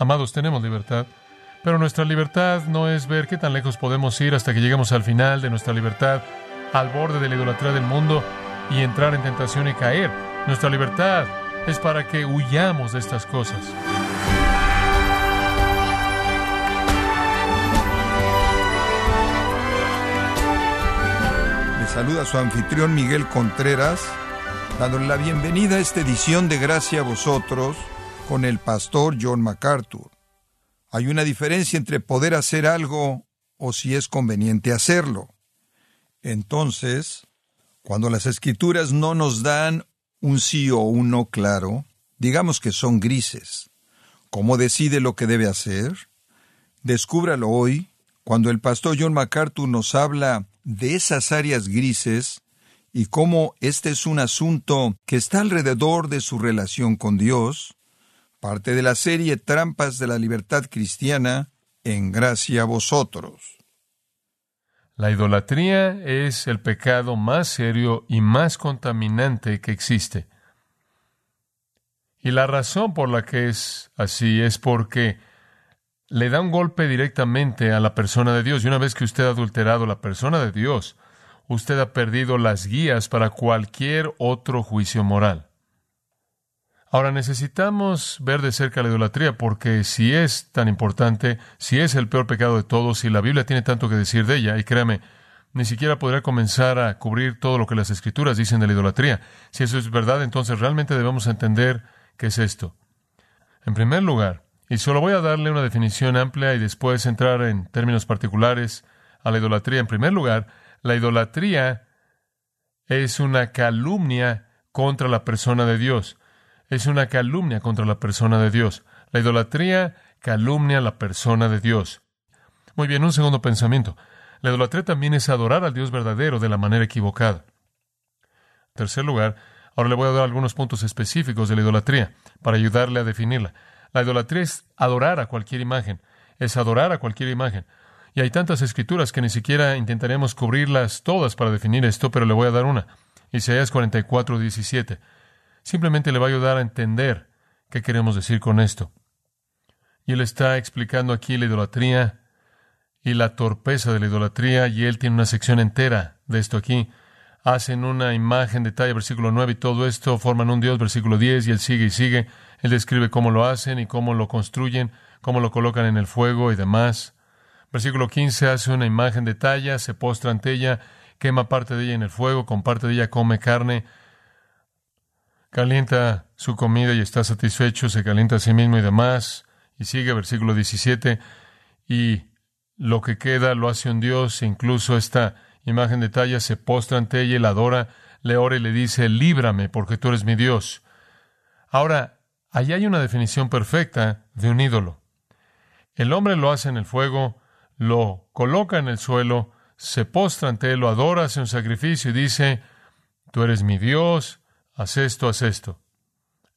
Amados, tenemos libertad, pero nuestra libertad no es ver qué tan lejos podemos ir hasta que lleguemos al final de nuestra libertad, al borde de la idolatría del mundo y entrar en tentación y caer. Nuestra libertad es para que huyamos de estas cosas. Le saluda su anfitrión Miguel Contreras, dándole la bienvenida a esta edición de Gracia a vosotros con el pastor John MacArthur. Hay una diferencia entre poder hacer algo o si es conveniente hacerlo. Entonces, cuando las escrituras no nos dan un sí o un no claro, digamos que son grises. ¿Cómo decide lo que debe hacer? Descúbralo hoy, cuando el pastor John MacArthur nos habla de esas áreas grises y cómo este es un asunto que está alrededor de su relación con Dios, parte de la serie Trampas de la Libertad Cristiana, en gracia a vosotros. La idolatría es el pecado más serio y más contaminante que existe. Y la razón por la que es así es porque le da un golpe directamente a la persona de Dios. Y una vez que usted ha adulterado la persona de Dios, usted ha perdido las guías para cualquier otro juicio moral. Ahora necesitamos ver de cerca la idolatría porque si es tan importante, si es el peor pecado de todos, si la Biblia tiene tanto que decir de ella, y créame, ni siquiera podrá comenzar a cubrir todo lo que las escrituras dicen de la idolatría. Si eso es verdad, entonces realmente debemos entender qué es esto. En primer lugar, y solo voy a darle una definición amplia y después entrar en términos particulares a la idolatría. En primer lugar, la idolatría es una calumnia contra la persona de Dios es una calumnia contra la persona de Dios. La idolatría calumnia a la persona de Dios. Muy bien, un segundo pensamiento. La idolatría también es adorar al Dios verdadero de la manera equivocada. En tercer lugar, ahora le voy a dar algunos puntos específicos de la idolatría para ayudarle a definirla. La idolatría es adorar a cualquier imagen, es adorar a cualquier imagen. Y hay tantas escrituras que ni siquiera intentaremos cubrirlas todas para definir esto, pero le voy a dar una. Isaías 44, 17 simplemente le va a ayudar a entender qué queremos decir con esto. Y él está explicando aquí la idolatría y la torpeza de la idolatría, y él tiene una sección entera de esto aquí. Hacen una imagen de talla, versículo 9, y todo esto forman un Dios, versículo 10, y él sigue y sigue. Él describe cómo lo hacen y cómo lo construyen, cómo lo colocan en el fuego y demás. Versículo 15 hace una imagen de talla, se postra ante ella, quema parte de ella en el fuego, con parte de ella come carne, calienta su comida y está satisfecho, se calienta a sí mismo y demás. Y sigue versículo 17, y lo que queda lo hace un Dios, e incluso esta imagen de talla se postra ante ella y la adora, le ora y le dice, líbrame porque tú eres mi Dios. Ahora, allí hay una definición perfecta de un ídolo. El hombre lo hace en el fuego, lo coloca en el suelo, se postra ante él, lo adora, hace un sacrificio y dice, tú eres mi Dios, haz esto, haz esto.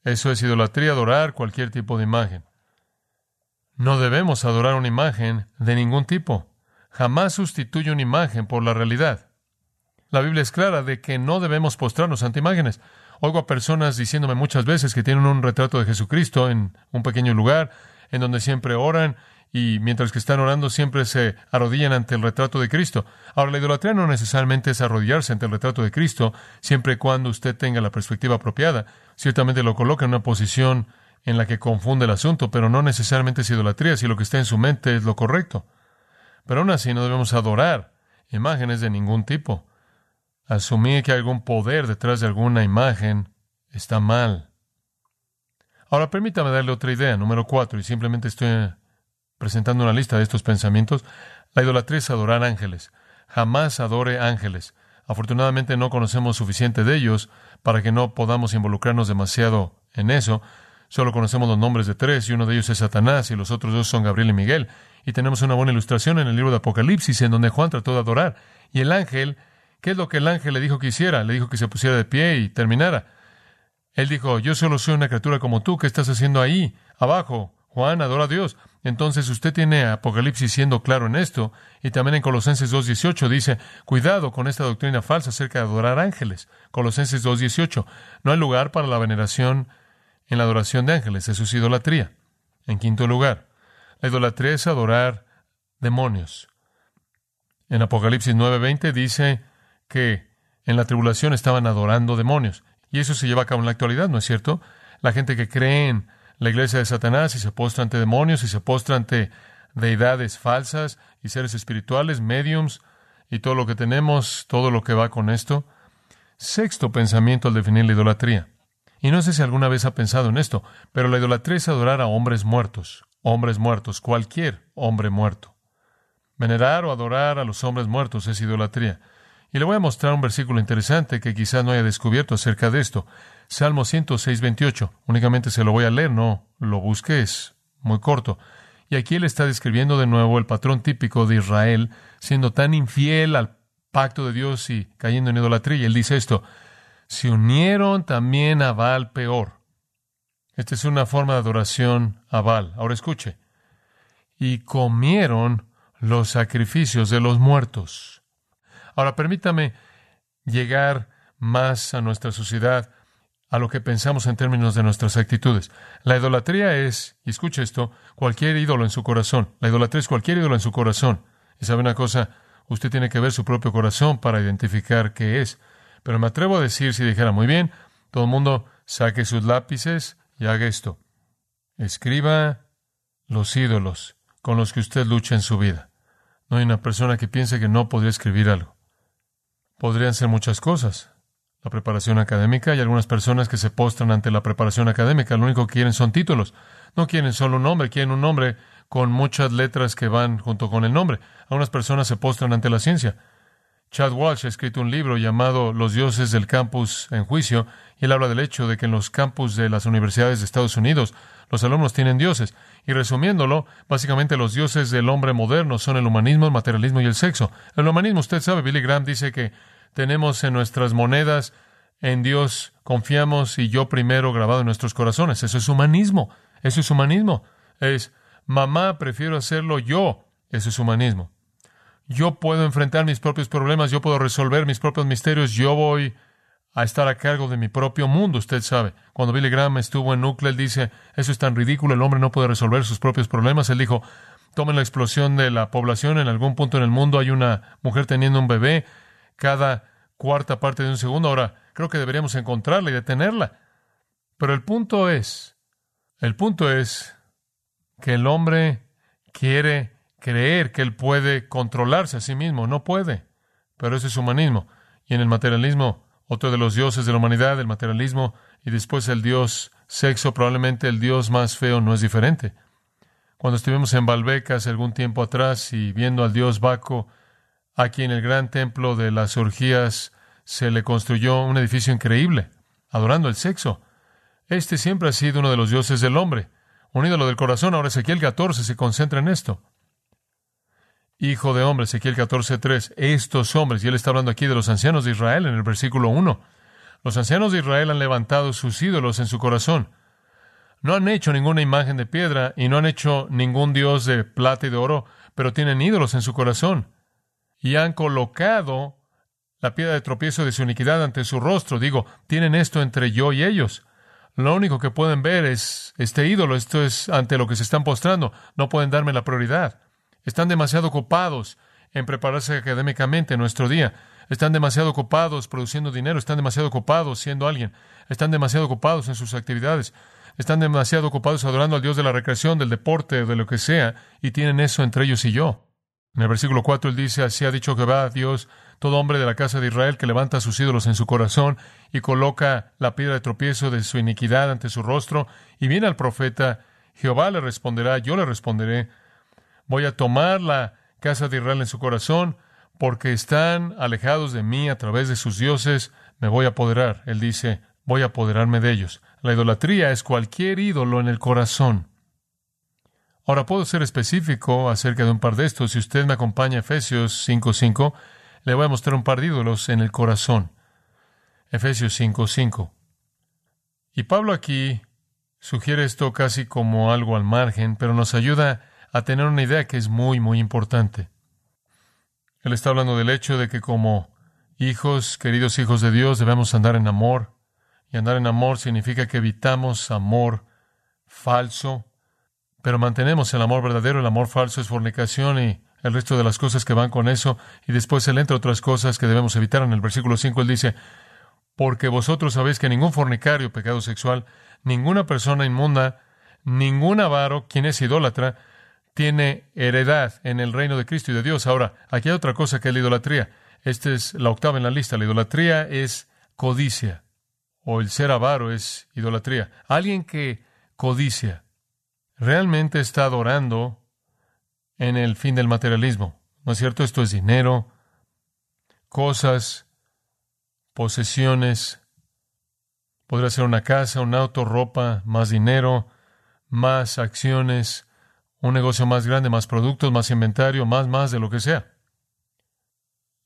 Eso es idolatría, adorar cualquier tipo de imagen. No debemos adorar una imagen de ningún tipo. Jamás sustituye una imagen por la realidad. La Biblia es clara de que no debemos postrarnos ante imágenes. Oigo a personas diciéndome muchas veces que tienen un retrato de Jesucristo en un pequeño lugar, en donde siempre oran y mientras que están orando siempre se arrodillan ante el retrato de Cristo. Ahora, la idolatría no necesariamente es arrodillarse ante el retrato de Cristo, siempre y cuando usted tenga la perspectiva apropiada. Ciertamente lo coloca en una posición en la que confunde el asunto, pero no necesariamente es idolatría si lo que está en su mente es lo correcto. Pero aún así no debemos adorar imágenes de ningún tipo. Asumir que algún poder detrás de alguna imagen está mal. Ahora permítame darle otra idea, número cuatro, y simplemente estoy presentando una lista de estos pensamientos, la idolatría es adorar ángeles. Jamás adore ángeles. Afortunadamente no conocemos suficiente de ellos para que no podamos involucrarnos demasiado en eso. Solo conocemos los nombres de tres y uno de ellos es Satanás y los otros dos son Gabriel y Miguel. Y tenemos una buena ilustración en el libro de Apocalipsis en donde Juan trató de adorar. Y el ángel, ¿qué es lo que el ángel le dijo que hiciera? Le dijo que se pusiera de pie y terminara. Él dijo, yo solo soy una criatura como tú, ¿qué estás haciendo ahí, abajo? Juan, adora a Dios. Entonces usted tiene Apocalipsis siendo claro en esto, y también en Colosenses 2.18 dice, cuidado con esta doctrina falsa acerca de adorar ángeles. Colosenses 2.18, no hay lugar para la veneración en la adoración de ángeles, eso es idolatría. En quinto lugar, la idolatría es adorar demonios. En Apocalipsis 9:20 dice que en la tribulación estaban adorando demonios. Y eso se lleva a cabo en la actualidad, ¿no es cierto? La gente que cree en la iglesia de Satanás y se postra ante demonios y se postra ante deidades falsas y seres espirituales, mediums y todo lo que tenemos, todo lo que va con esto. Sexto pensamiento al definir la idolatría. Y no sé si alguna vez ha pensado en esto, pero la idolatría es adorar a hombres muertos, hombres muertos, cualquier hombre muerto. Venerar o adorar a los hombres muertos es idolatría. Y le voy a mostrar un versículo interesante que quizás no haya descubierto acerca de esto. Salmo 106, 28. Únicamente se lo voy a leer, no lo busques, muy corto. Y aquí él está describiendo de nuevo el patrón típico de Israel, siendo tan infiel al pacto de Dios y cayendo en idolatría. Él dice esto, se unieron también a Baal peor. Esta es una forma de adoración a Baal. Ahora escuche. Y comieron los sacrificios de los muertos. Ahora, permítame llegar más a nuestra sociedad, a lo que pensamos en términos de nuestras actitudes. La idolatría es, y escuche esto, cualquier ídolo en su corazón. La idolatría es cualquier ídolo en su corazón. Y sabe una cosa, usted tiene que ver su propio corazón para identificar qué es. Pero me atrevo a decir, si dijera muy bien, todo el mundo saque sus lápices y haga esto. Escriba los ídolos con los que usted lucha en su vida. No hay una persona que piense que no podría escribir algo. Podrían ser muchas cosas. La preparación académica, hay algunas personas que se postran ante la preparación académica, lo único que quieren son títulos. No quieren solo un nombre, quieren un nombre con muchas letras que van junto con el nombre. Algunas personas se postran ante la ciencia. Chad Walsh ha escrito un libro llamado Los dioses del campus en juicio, y él habla del hecho de que en los campus de las universidades de Estados Unidos los alumnos tienen dioses. Y resumiéndolo, básicamente los dioses del hombre moderno son el humanismo, el materialismo y el sexo. El humanismo, usted sabe, Billy Graham dice que tenemos en nuestras monedas, en Dios confiamos y yo primero grabado en nuestros corazones. Eso es humanismo. Eso es humanismo. Es, mamá, prefiero hacerlo yo. Eso es humanismo. Yo puedo enfrentar mis propios problemas, yo puedo resolver mis propios misterios, yo voy a estar a cargo de mi propio mundo, usted sabe. Cuando Billy Graham estuvo en Núcleo, él dice, eso es tan ridículo, el hombre no puede resolver sus propios problemas. Él dijo, tomen la explosión de la población, en algún punto en el mundo hay una mujer teniendo un bebé, cada cuarta parte de un segundo. Ahora, creo que deberíamos encontrarla y detenerla. Pero el punto es, el punto es que el hombre quiere creer que él puede controlarse a sí mismo. No puede. Pero ese es humanismo. Y en el materialismo, otro de los dioses de la humanidad, el materialismo, y después el dios sexo, probablemente el dios más feo no es diferente. Cuando estuvimos en Balbecas algún tiempo atrás y viendo al dios Baco, Aquí en el gran templo de las orgías se le construyó un edificio increíble, adorando el sexo. Este siempre ha sido uno de los dioses del hombre, un ídolo del corazón. Ahora Ezequiel 14 se concentra en esto. Hijo de hombre, Ezequiel 14.3, estos hombres, y él está hablando aquí de los ancianos de Israel en el versículo 1. Los ancianos de Israel han levantado sus ídolos en su corazón. No han hecho ninguna imagen de piedra y no han hecho ningún dios de plata y de oro, pero tienen ídolos en su corazón y han colocado la piedra de tropiezo de su iniquidad ante su rostro. Digo, tienen esto entre yo y ellos. Lo único que pueden ver es este ídolo, esto es ante lo que se están postrando. No pueden darme la prioridad. Están demasiado ocupados en prepararse académicamente en nuestro día. Están demasiado ocupados produciendo dinero, están demasiado ocupados siendo alguien, están demasiado ocupados en sus actividades, están demasiado ocupados adorando al Dios de la recreación, del deporte de lo que sea, y tienen eso entre ellos y yo. En el versículo 4 él dice, así ha dicho Jehová, Dios, todo hombre de la casa de Israel que levanta sus ídolos en su corazón y coloca la piedra de tropiezo de su iniquidad ante su rostro, y viene al profeta, Jehová le responderá, yo le responderé, voy a tomar la casa de Israel en su corazón, porque están alejados de mí a través de sus dioses, me voy a apoderar. Él dice, voy a apoderarme de ellos. La idolatría es cualquier ídolo en el corazón. Ahora puedo ser específico acerca de un par de estos. Si usted me acompaña a Efesios 5.5, le voy a mostrar un par de ídolos en el corazón. Efesios 5.5. Y Pablo aquí sugiere esto casi como algo al margen, pero nos ayuda a tener una idea que es muy, muy importante. Él está hablando del hecho de que como hijos, queridos hijos de Dios, debemos andar en amor. Y andar en amor significa que evitamos amor falso, pero mantenemos el amor verdadero, el amor falso es fornicación y el resto de las cosas que van con eso, y después él entra otras cosas que debemos evitar. En el versículo 5 él dice, porque vosotros sabéis que ningún fornicario, pecado sexual, ninguna persona inmunda, ningún avaro, quien es idólatra, tiene heredad en el reino de Cristo y de Dios. Ahora, aquí hay otra cosa que es la idolatría. Esta es la octava en la lista. La idolatría es codicia, o el ser avaro es idolatría. Alguien que codicia realmente está adorando en el fin del materialismo. ¿No es cierto? Esto es dinero, cosas, posesiones. Podría ser una casa, un auto, ropa, más dinero, más acciones, un negocio más grande, más productos, más inventario, más, más de lo que sea.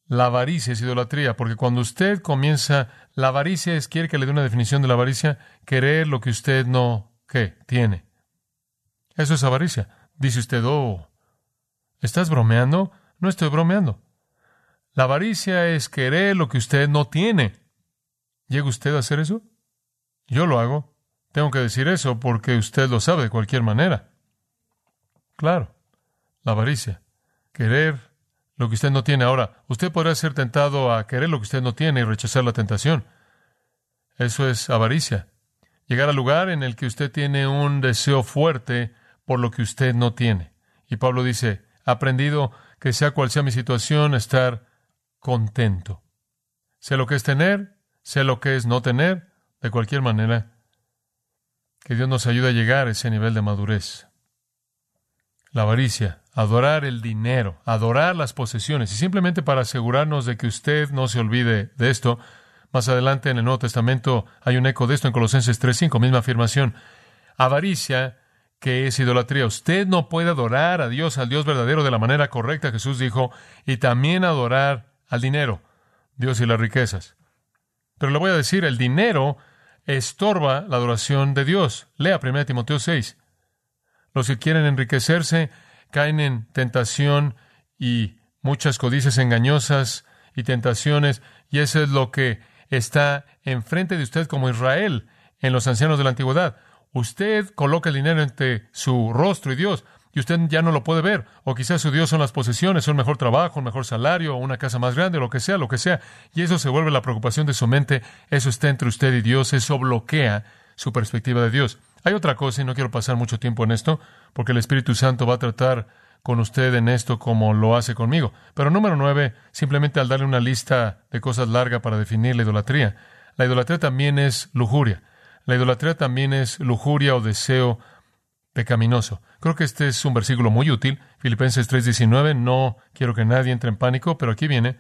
La avaricia es idolatría, porque cuando usted comienza, la avaricia es, quiere que le dé una definición de la avaricia, querer lo que usted no, ¿qué? Tiene. Eso es avaricia. Dice usted, oh, ¿Estás bromeando? No estoy bromeando. La avaricia es querer lo que usted no tiene. ¿Llega usted a hacer eso? Yo lo hago. Tengo que decir eso porque usted lo sabe de cualquier manera. Claro, la avaricia. Querer lo que usted no tiene. Ahora, usted podrá ser tentado a querer lo que usted no tiene y rechazar la tentación. Eso es avaricia. Llegar al lugar en el que usted tiene un deseo fuerte por lo que usted no tiene. Y Pablo dice, aprendido que sea cual sea mi situación, estar contento. Sé lo que es tener, sé lo que es no tener, de cualquier manera. Que Dios nos ayude a llegar a ese nivel de madurez. La avaricia, adorar el dinero, adorar las posesiones. Y simplemente para asegurarnos de que usted no se olvide de esto, más adelante en el Nuevo Testamento hay un eco de esto en Colosenses 3.5, misma afirmación. Avaricia que es idolatría. Usted no puede adorar a Dios, al Dios verdadero, de la manera correcta, Jesús dijo, y también adorar al dinero, Dios y las riquezas. Pero le voy a decir, el dinero estorba la adoración de Dios. Lea 1 Timoteo 6. Los que quieren enriquecerse caen en tentación y muchas codicias engañosas y tentaciones, y eso es lo que está enfrente de usted como Israel en los ancianos de la antigüedad. Usted coloca el dinero entre su rostro y Dios y usted ya no lo puede ver. O quizás su Dios son las posesiones, un mejor trabajo, un mejor salario, una casa más grande, lo que sea, lo que sea. Y eso se vuelve la preocupación de su mente. Eso está entre usted y Dios. Eso bloquea su perspectiva de Dios. Hay otra cosa, y no quiero pasar mucho tiempo en esto, porque el Espíritu Santo va a tratar con usted en esto como lo hace conmigo. Pero número nueve, simplemente al darle una lista de cosas larga para definir la idolatría. La idolatría también es lujuria. La idolatría también es lujuria o deseo pecaminoso. Creo que este es un versículo muy útil. Filipenses 3:19, no quiero que nadie entre en pánico, pero aquí viene,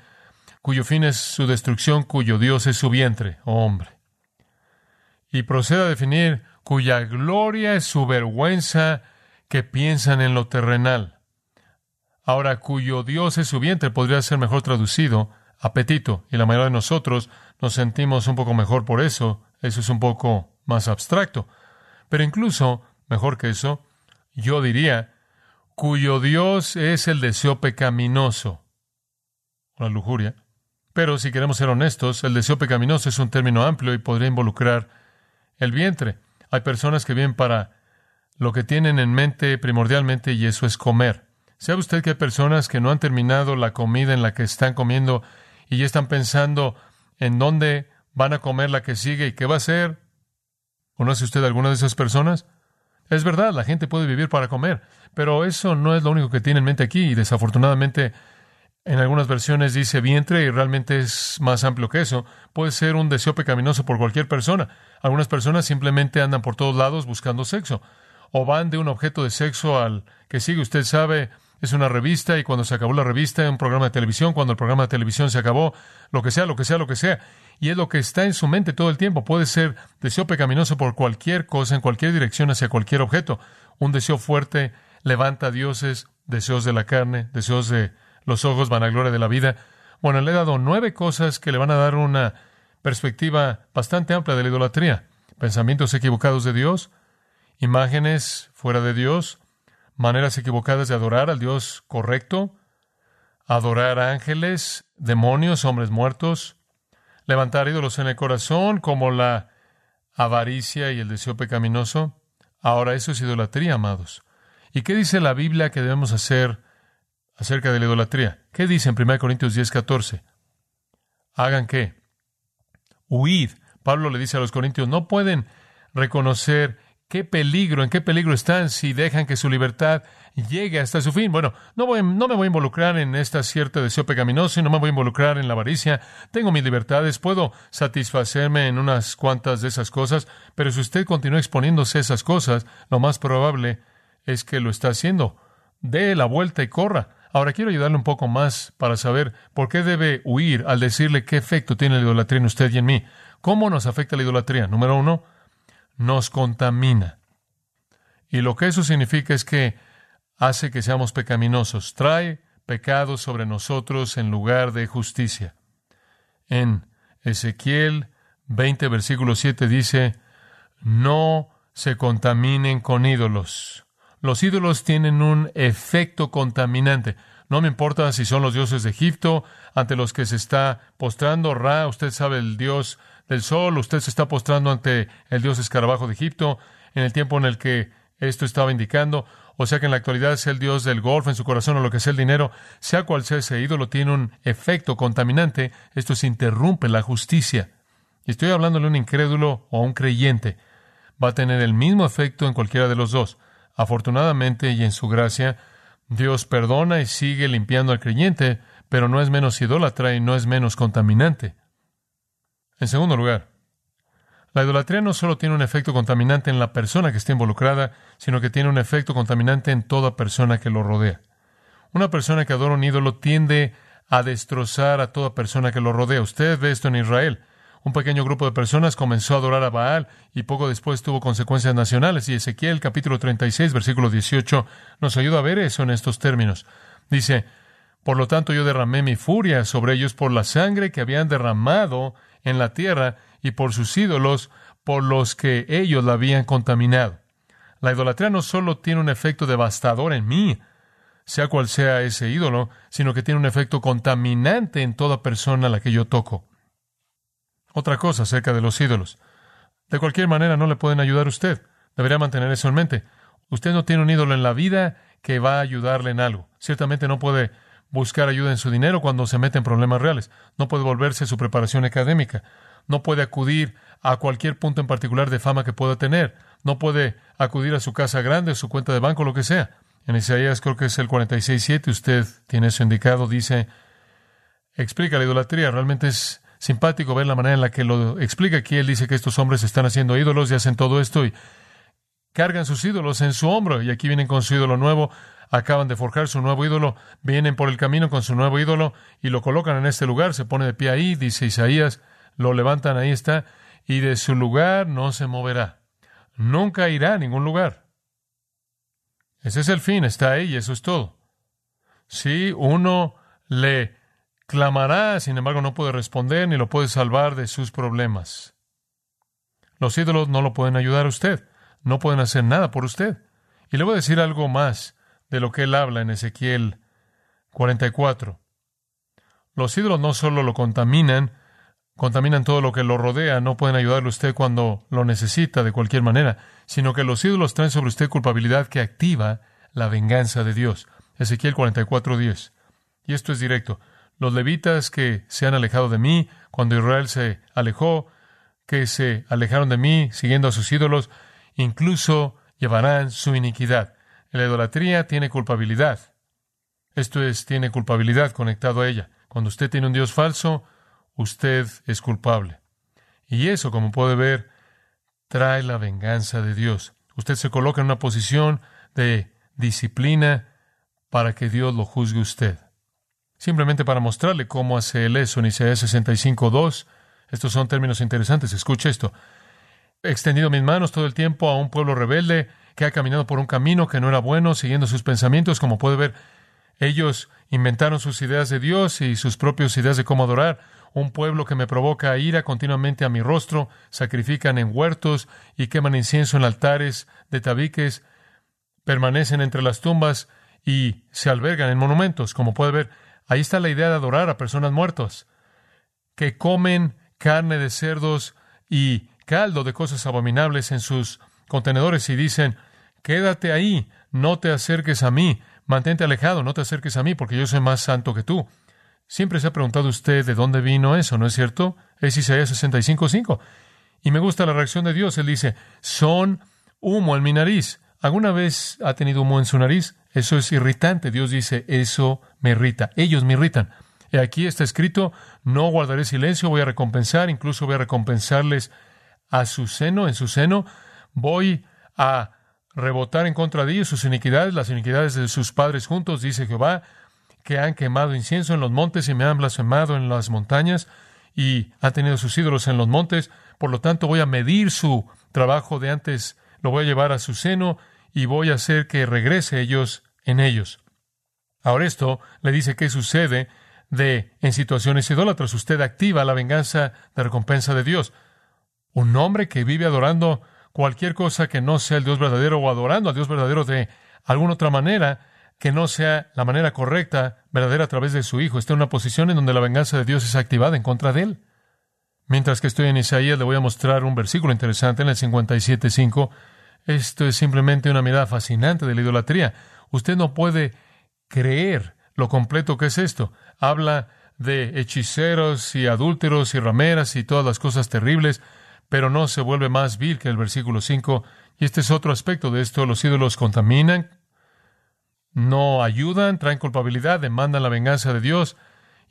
cuyo fin es su destrucción, cuyo Dios es su vientre, oh hombre. Y procede a definir cuya gloria es su vergüenza que piensan en lo terrenal. Ahora, cuyo Dios es su vientre podría ser mejor traducido apetito, y la mayoría de nosotros nos sentimos un poco mejor por eso. Eso es un poco más abstracto. Pero incluso, mejor que eso, yo diría, cuyo Dios es el deseo pecaminoso, la lujuria. Pero si queremos ser honestos, el deseo pecaminoso es un término amplio y podría involucrar el vientre. Hay personas que viven para lo que tienen en mente primordialmente y eso es comer. ¿Sabe usted que hay personas que no han terminado la comida en la que están comiendo y ya están pensando en dónde van a comer la que sigue y qué va a ser? ¿Conoce usted alguna de esas personas? Es verdad, la gente puede vivir para comer, pero eso no es lo único que tiene en mente aquí y desafortunadamente en algunas versiones dice vientre y realmente es más amplio que eso. Puede ser un deseo pecaminoso por cualquier persona. Algunas personas simplemente andan por todos lados buscando sexo o van de un objeto de sexo al que sigue. Usted sabe, es una revista y cuando se acabó la revista, un programa de televisión, cuando el programa de televisión se acabó, lo que sea, lo que sea, lo que sea y es lo que está en su mente todo el tiempo. Puede ser deseo pecaminoso por cualquier cosa, en cualquier dirección, hacia cualquier objeto. Un deseo fuerte levanta dioses, deseos de la carne, deseos de los ojos, vanagloria de la vida. Bueno, le he dado nueve cosas que le van a dar una perspectiva bastante amplia de la idolatría. Pensamientos equivocados de Dios, imágenes fuera de Dios, maneras equivocadas de adorar al Dios correcto, adorar ángeles, demonios, hombres muertos, levantar ídolos en el corazón como la avaricia y el deseo pecaminoso. Ahora eso es idolatría, amados. ¿Y qué dice la Biblia que debemos hacer acerca de la idolatría? ¿Qué dice en 1 Corintios 10, 14? ¿Hagan qué? Huid. Pablo le dice a los corintios, no pueden reconocer qué peligro, en qué peligro están si dejan que su libertad llegue hasta su fin. Bueno, no, voy, no me voy a involucrar en esta cierto deseo pecaminoso y no me voy a involucrar en la avaricia. Tengo mis libertades, puedo satisfacerme en unas cuantas de esas cosas, pero si usted continúa exponiéndose a esas cosas, lo más probable es que lo está haciendo. Dé la vuelta y corra. Ahora quiero ayudarle un poco más para saber por qué debe huir al decirle qué efecto tiene la idolatría en usted y en mí. ¿Cómo nos afecta la idolatría? Número uno, nos contamina. Y lo que eso significa es que hace que seamos pecaminosos, trae pecado sobre nosotros en lugar de justicia. En Ezequiel 20, versículo 7 dice, no se contaminen con ídolos. Los ídolos tienen un efecto contaminante. No me importa si son los dioses de Egipto ante los que se está postrando. Ra, usted sabe, el dios del sol, usted se está postrando ante el dios escarabajo de Egipto en el tiempo en el que esto estaba indicando. O sea que en la actualidad es el dios del golf en su corazón o lo que sea el dinero, sea cual sea ese ídolo, tiene un efecto contaminante. Esto se interrumpe la justicia. Y estoy hablándole a un incrédulo o un creyente. Va a tener el mismo efecto en cualquiera de los dos. Afortunadamente y en su gracia, Dios perdona y sigue limpiando al creyente, pero no es menos idólatra y no es menos contaminante. En segundo lugar, la idolatría no solo tiene un efecto contaminante en la persona que está involucrada, sino que tiene un efecto contaminante en toda persona que lo rodea. Una persona que adora un ídolo tiende a destrozar a toda persona que lo rodea. Usted ve esto en Israel. Un pequeño grupo de personas comenzó a adorar a Baal y poco después tuvo consecuencias nacionales. Y Ezequiel capítulo 36, versículo 18, nos ayuda a ver eso en estos términos. Dice, por lo tanto yo derramé mi furia sobre ellos por la sangre que habían derramado en la tierra y por sus ídolos por los que ellos la habían contaminado. La idolatría no solo tiene un efecto devastador en mí, sea cual sea ese ídolo, sino que tiene un efecto contaminante en toda persona a la que yo toco. Otra cosa acerca de los ídolos. De cualquier manera no le pueden ayudar a usted. Debería mantener eso en mente. Usted no tiene un ídolo en la vida que va a ayudarle en algo. Ciertamente no puede buscar ayuda en su dinero cuando se mete en problemas reales. No puede volverse su preparación académica. No puede acudir a cualquier punto en particular de fama que pueda tener. No puede acudir a su casa grande, su cuenta de banco, lo que sea. En Isaías creo que es el 46.7, usted tiene eso indicado, dice, explica la idolatría. Realmente es simpático ver la manera en la que lo explica aquí. Él dice que estos hombres están haciendo ídolos y hacen todo esto y cargan sus ídolos en su hombro y aquí vienen con su ídolo nuevo acaban de forjar su nuevo ídolo, vienen por el camino con su nuevo ídolo y lo colocan en este lugar, se pone de pie ahí, dice Isaías, lo levantan, ahí está, y de su lugar no se moverá. Nunca irá a ningún lugar. Ese es el fin, está ahí y eso es todo. Si uno le clamará, sin embargo no puede responder ni lo puede salvar de sus problemas. Los ídolos no lo pueden ayudar a usted, no pueden hacer nada por usted. Y le voy a decir algo más de lo que él habla en Ezequiel 44. Los ídolos no solo lo contaminan, contaminan todo lo que lo rodea, no pueden ayudarle a usted cuando lo necesita de cualquier manera, sino que los ídolos traen sobre usted culpabilidad que activa la venganza de Dios. Ezequiel 44:10. Y esto es directo. Los levitas que se han alejado de mí, cuando Israel se alejó, que se alejaron de mí siguiendo a sus ídolos, incluso llevarán su iniquidad. La idolatría tiene culpabilidad. Esto es, tiene culpabilidad conectado a ella. Cuando usted tiene un Dios falso, usted es culpable. Y eso, como puede ver, trae la venganza de Dios. Usted se coloca en una posición de disciplina para que Dios lo juzgue usted. Simplemente para mostrarle cómo hace él eso en Isaías 65.2. Estos son términos interesantes. Escuche esto. He extendido mis manos todo el tiempo a un pueblo rebelde que ha caminado por un camino que no era bueno, siguiendo sus pensamientos, como puede ver. Ellos inventaron sus ideas de Dios y sus propias ideas de cómo adorar. Un pueblo que me provoca ira continuamente a mi rostro, sacrifican en huertos y queman incienso en altares de tabiques, permanecen entre las tumbas y se albergan en monumentos, como puede ver. Ahí está la idea de adorar a personas muertas, que comen carne de cerdos y caldo de cosas abominables en sus contenedores y dicen, quédate ahí, no te acerques a mí, mantente alejado, no te acerques a mí, porque yo soy más santo que tú. Siempre se ha preguntado usted de dónde vino eso, ¿no es cierto? Es Isaías 65.5. Y me gusta la reacción de Dios. Él dice, son humo en mi nariz. ¿Alguna vez ha tenido humo en su nariz? Eso es irritante. Dios dice, eso me irrita. Ellos me irritan. Y aquí está escrito, no guardaré silencio, voy a recompensar, incluso voy a recompensarles a su seno, en su seno. Voy a rebotar en contra de ellos sus iniquidades, las iniquidades de sus padres juntos, dice Jehová, que han quemado incienso en los montes y me han blasfemado en las montañas y han tenido sus ídolos en los montes. Por lo tanto, voy a medir su trabajo de antes, lo voy a llevar a su seno y voy a hacer que regrese ellos en ellos. Ahora esto le dice qué sucede de en situaciones idólatras. Usted activa la venganza de recompensa de Dios. Un hombre que vive adorando cualquier cosa que no sea el Dios verdadero o adorando al Dios verdadero de alguna otra manera que no sea la manera correcta, verdadera a través de su Hijo, está en una posición en donde la venganza de Dios es activada en contra de él. Mientras que estoy en Isaías, le voy a mostrar un versículo interesante en el 57.5. Esto es simplemente una mirada fascinante de la idolatría. Usted no puede creer lo completo que es esto. Habla de hechiceros y adúlteros y rameras y todas las cosas terribles pero no se vuelve más vil que el versículo 5. Y este es otro aspecto de esto. Los ídolos contaminan, no ayudan, traen culpabilidad, demandan la venganza de Dios.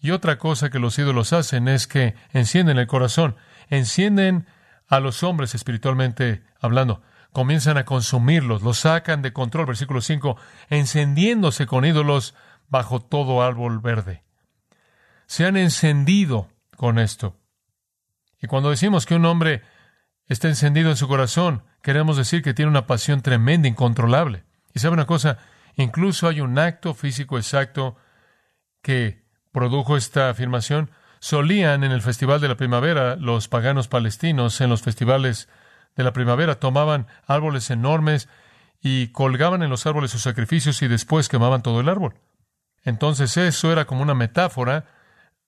Y otra cosa que los ídolos hacen es que encienden el corazón, encienden a los hombres espiritualmente hablando, comienzan a consumirlos, los sacan de control, versículo 5, encendiéndose con ídolos bajo todo árbol verde. Se han encendido con esto. Y cuando decimos que un hombre está encendido en su corazón, queremos decir que tiene una pasión tremenda, incontrolable. Y sabe una cosa, incluso hay un acto físico exacto que produjo esta afirmación. Solían en el Festival de la Primavera, los paganos palestinos, en los festivales de la primavera, tomaban árboles enormes y colgaban en los árboles sus sacrificios y después quemaban todo el árbol. Entonces eso era como una metáfora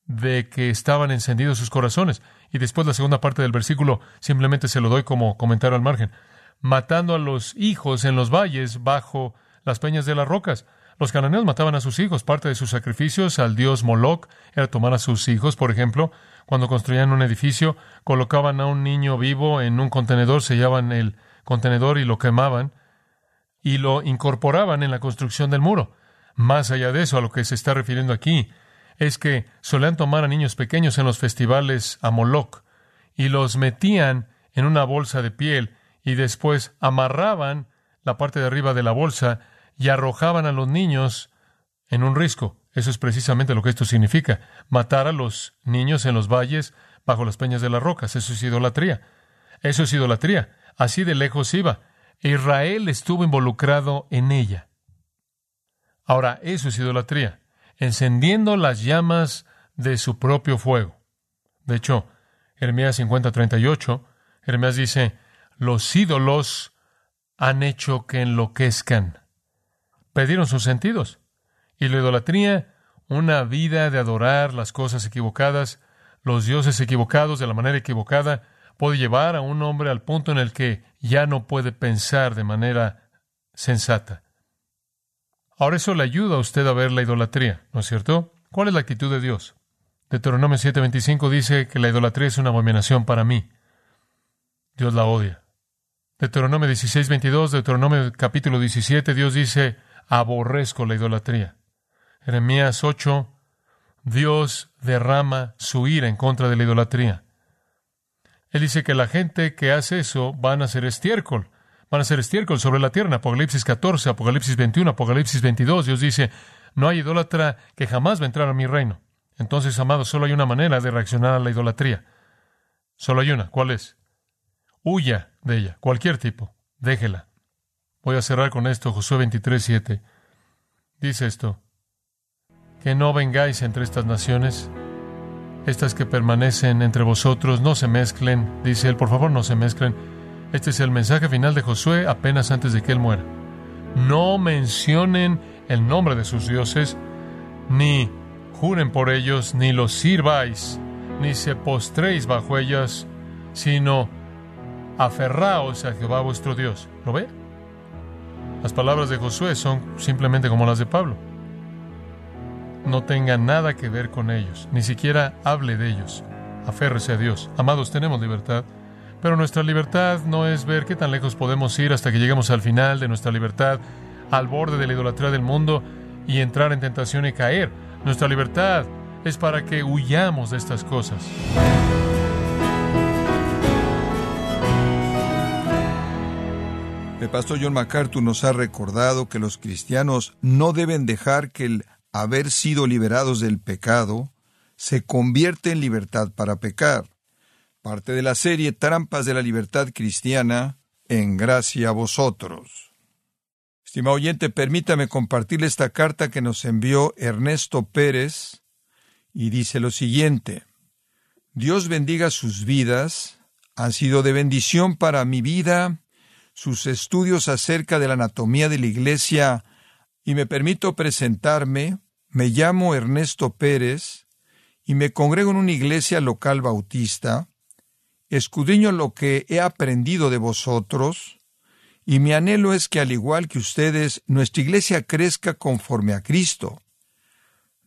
de que estaban encendidos sus corazones. Y después la segunda parte del versículo simplemente se lo doy como comentario al margen. Matando a los hijos en los valles bajo las peñas de las rocas. Los cananeos mataban a sus hijos. Parte de sus sacrificios al dios Moloch era tomar a sus hijos, por ejemplo. Cuando construían un edificio, colocaban a un niño vivo en un contenedor, sellaban el contenedor y lo quemaban y lo incorporaban en la construcción del muro. Más allá de eso, a lo que se está refiriendo aquí, es que solían tomar a niños pequeños en los festivales a Moloch y los metían en una bolsa de piel y después amarraban la parte de arriba de la bolsa y arrojaban a los niños en un risco. Eso es precisamente lo que esto significa. Matar a los niños en los valles bajo las peñas de las rocas. Eso es idolatría. Eso es idolatría. Así de lejos iba. Israel estuvo involucrado en ella. Ahora, eso es idolatría encendiendo las llamas de su propio fuego. De hecho, Jeremías 50, 38, Jeremías dice, los ídolos han hecho que enloquezcan. Perdieron sus sentidos. Y la idolatría, una vida de adorar las cosas equivocadas, los dioses equivocados de la manera equivocada, puede llevar a un hombre al punto en el que ya no puede pensar de manera sensata. Ahora eso le ayuda a usted a ver la idolatría, ¿no es cierto? ¿Cuál es la actitud de Dios? Deuteronomio 7:25 dice que la idolatría es una abominación para mí. Dios la odia. Deuteronomio 16:22, Deuteronomio capítulo 17, Dios dice, aborrezco la idolatría. Jeremías 8, Dios derrama su ira en contra de la idolatría. Él dice que la gente que hace eso van a ser estiércol van a ser estiércol sobre la tierra. Apocalipsis 14, Apocalipsis 21, Apocalipsis 22, Dios dice, no hay idólatra que jamás va a entrar a mi reino. Entonces, amados, solo hay una manera de reaccionar a la idolatría. Solo hay una. ¿Cuál es? Huya de ella, cualquier tipo. Déjela. Voy a cerrar con esto, Josué 23, 7. Dice esto, que no vengáis entre estas naciones, estas que permanecen entre vosotros, no se mezclen, dice él, por favor no se mezclen este es el mensaje final de Josué apenas antes de que él muera. No mencionen el nombre de sus dioses, ni juren por ellos, ni los sirváis, ni se postréis bajo ellos, sino aferraos a Jehová vuestro Dios. ¿Lo ve? Las palabras de Josué son simplemente como las de Pablo. No tenga nada que ver con ellos, ni siquiera hable de ellos. Aférrese a Dios. Amados, tenemos libertad, pero nuestra libertad no es ver qué tan lejos podemos ir hasta que lleguemos al final de nuestra libertad, al borde de la idolatría del mundo y entrar en tentación y caer. Nuestra libertad es para que huyamos de estas cosas. El pastor John MacArthur nos ha recordado que los cristianos no deben dejar que el haber sido liberados del pecado se convierte en libertad para pecar. Parte de la serie Trampas de la Libertad Cristiana, en gracia a vosotros. Estimado oyente, permítame compartirle esta carta que nos envió Ernesto Pérez y dice lo siguiente. Dios bendiga sus vidas, han sido de bendición para mi vida sus estudios acerca de la anatomía de la Iglesia y me permito presentarme, me llamo Ernesto Pérez y me congrego en una iglesia local bautista, escudriño lo que he aprendido de vosotros, y mi anhelo es que al igual que ustedes, nuestra iglesia crezca conforme a Cristo.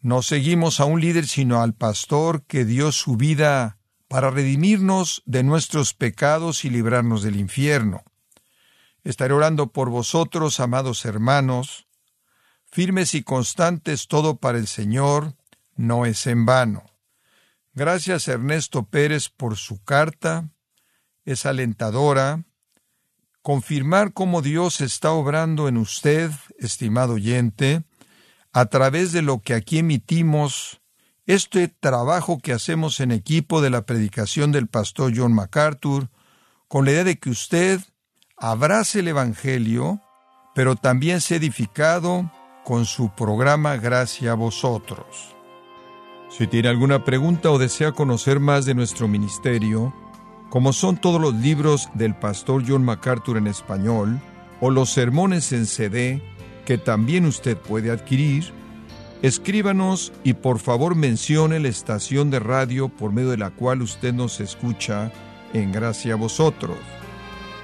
No seguimos a un líder sino al pastor que dio su vida para redimirnos de nuestros pecados y librarnos del infierno. Estaré orando por vosotros, amados hermanos, firmes y constantes todo para el Señor, no es en vano. Gracias Ernesto Pérez por su carta, es alentadora. Confirmar cómo Dios está obrando en usted, estimado oyente, a través de lo que aquí emitimos, este trabajo que hacemos en equipo de la predicación del pastor John MacArthur, con la idea de que usted abrace el Evangelio, pero también sea edificado con su programa Gracia a vosotros. Si tiene alguna pregunta o desea conocer más de nuestro ministerio, como son todos los libros del pastor John MacArthur en español, o los sermones en CD, que también usted puede adquirir, escríbanos y por favor mencione la estación de radio por medio de la cual usted nos escucha en Gracia a vosotros.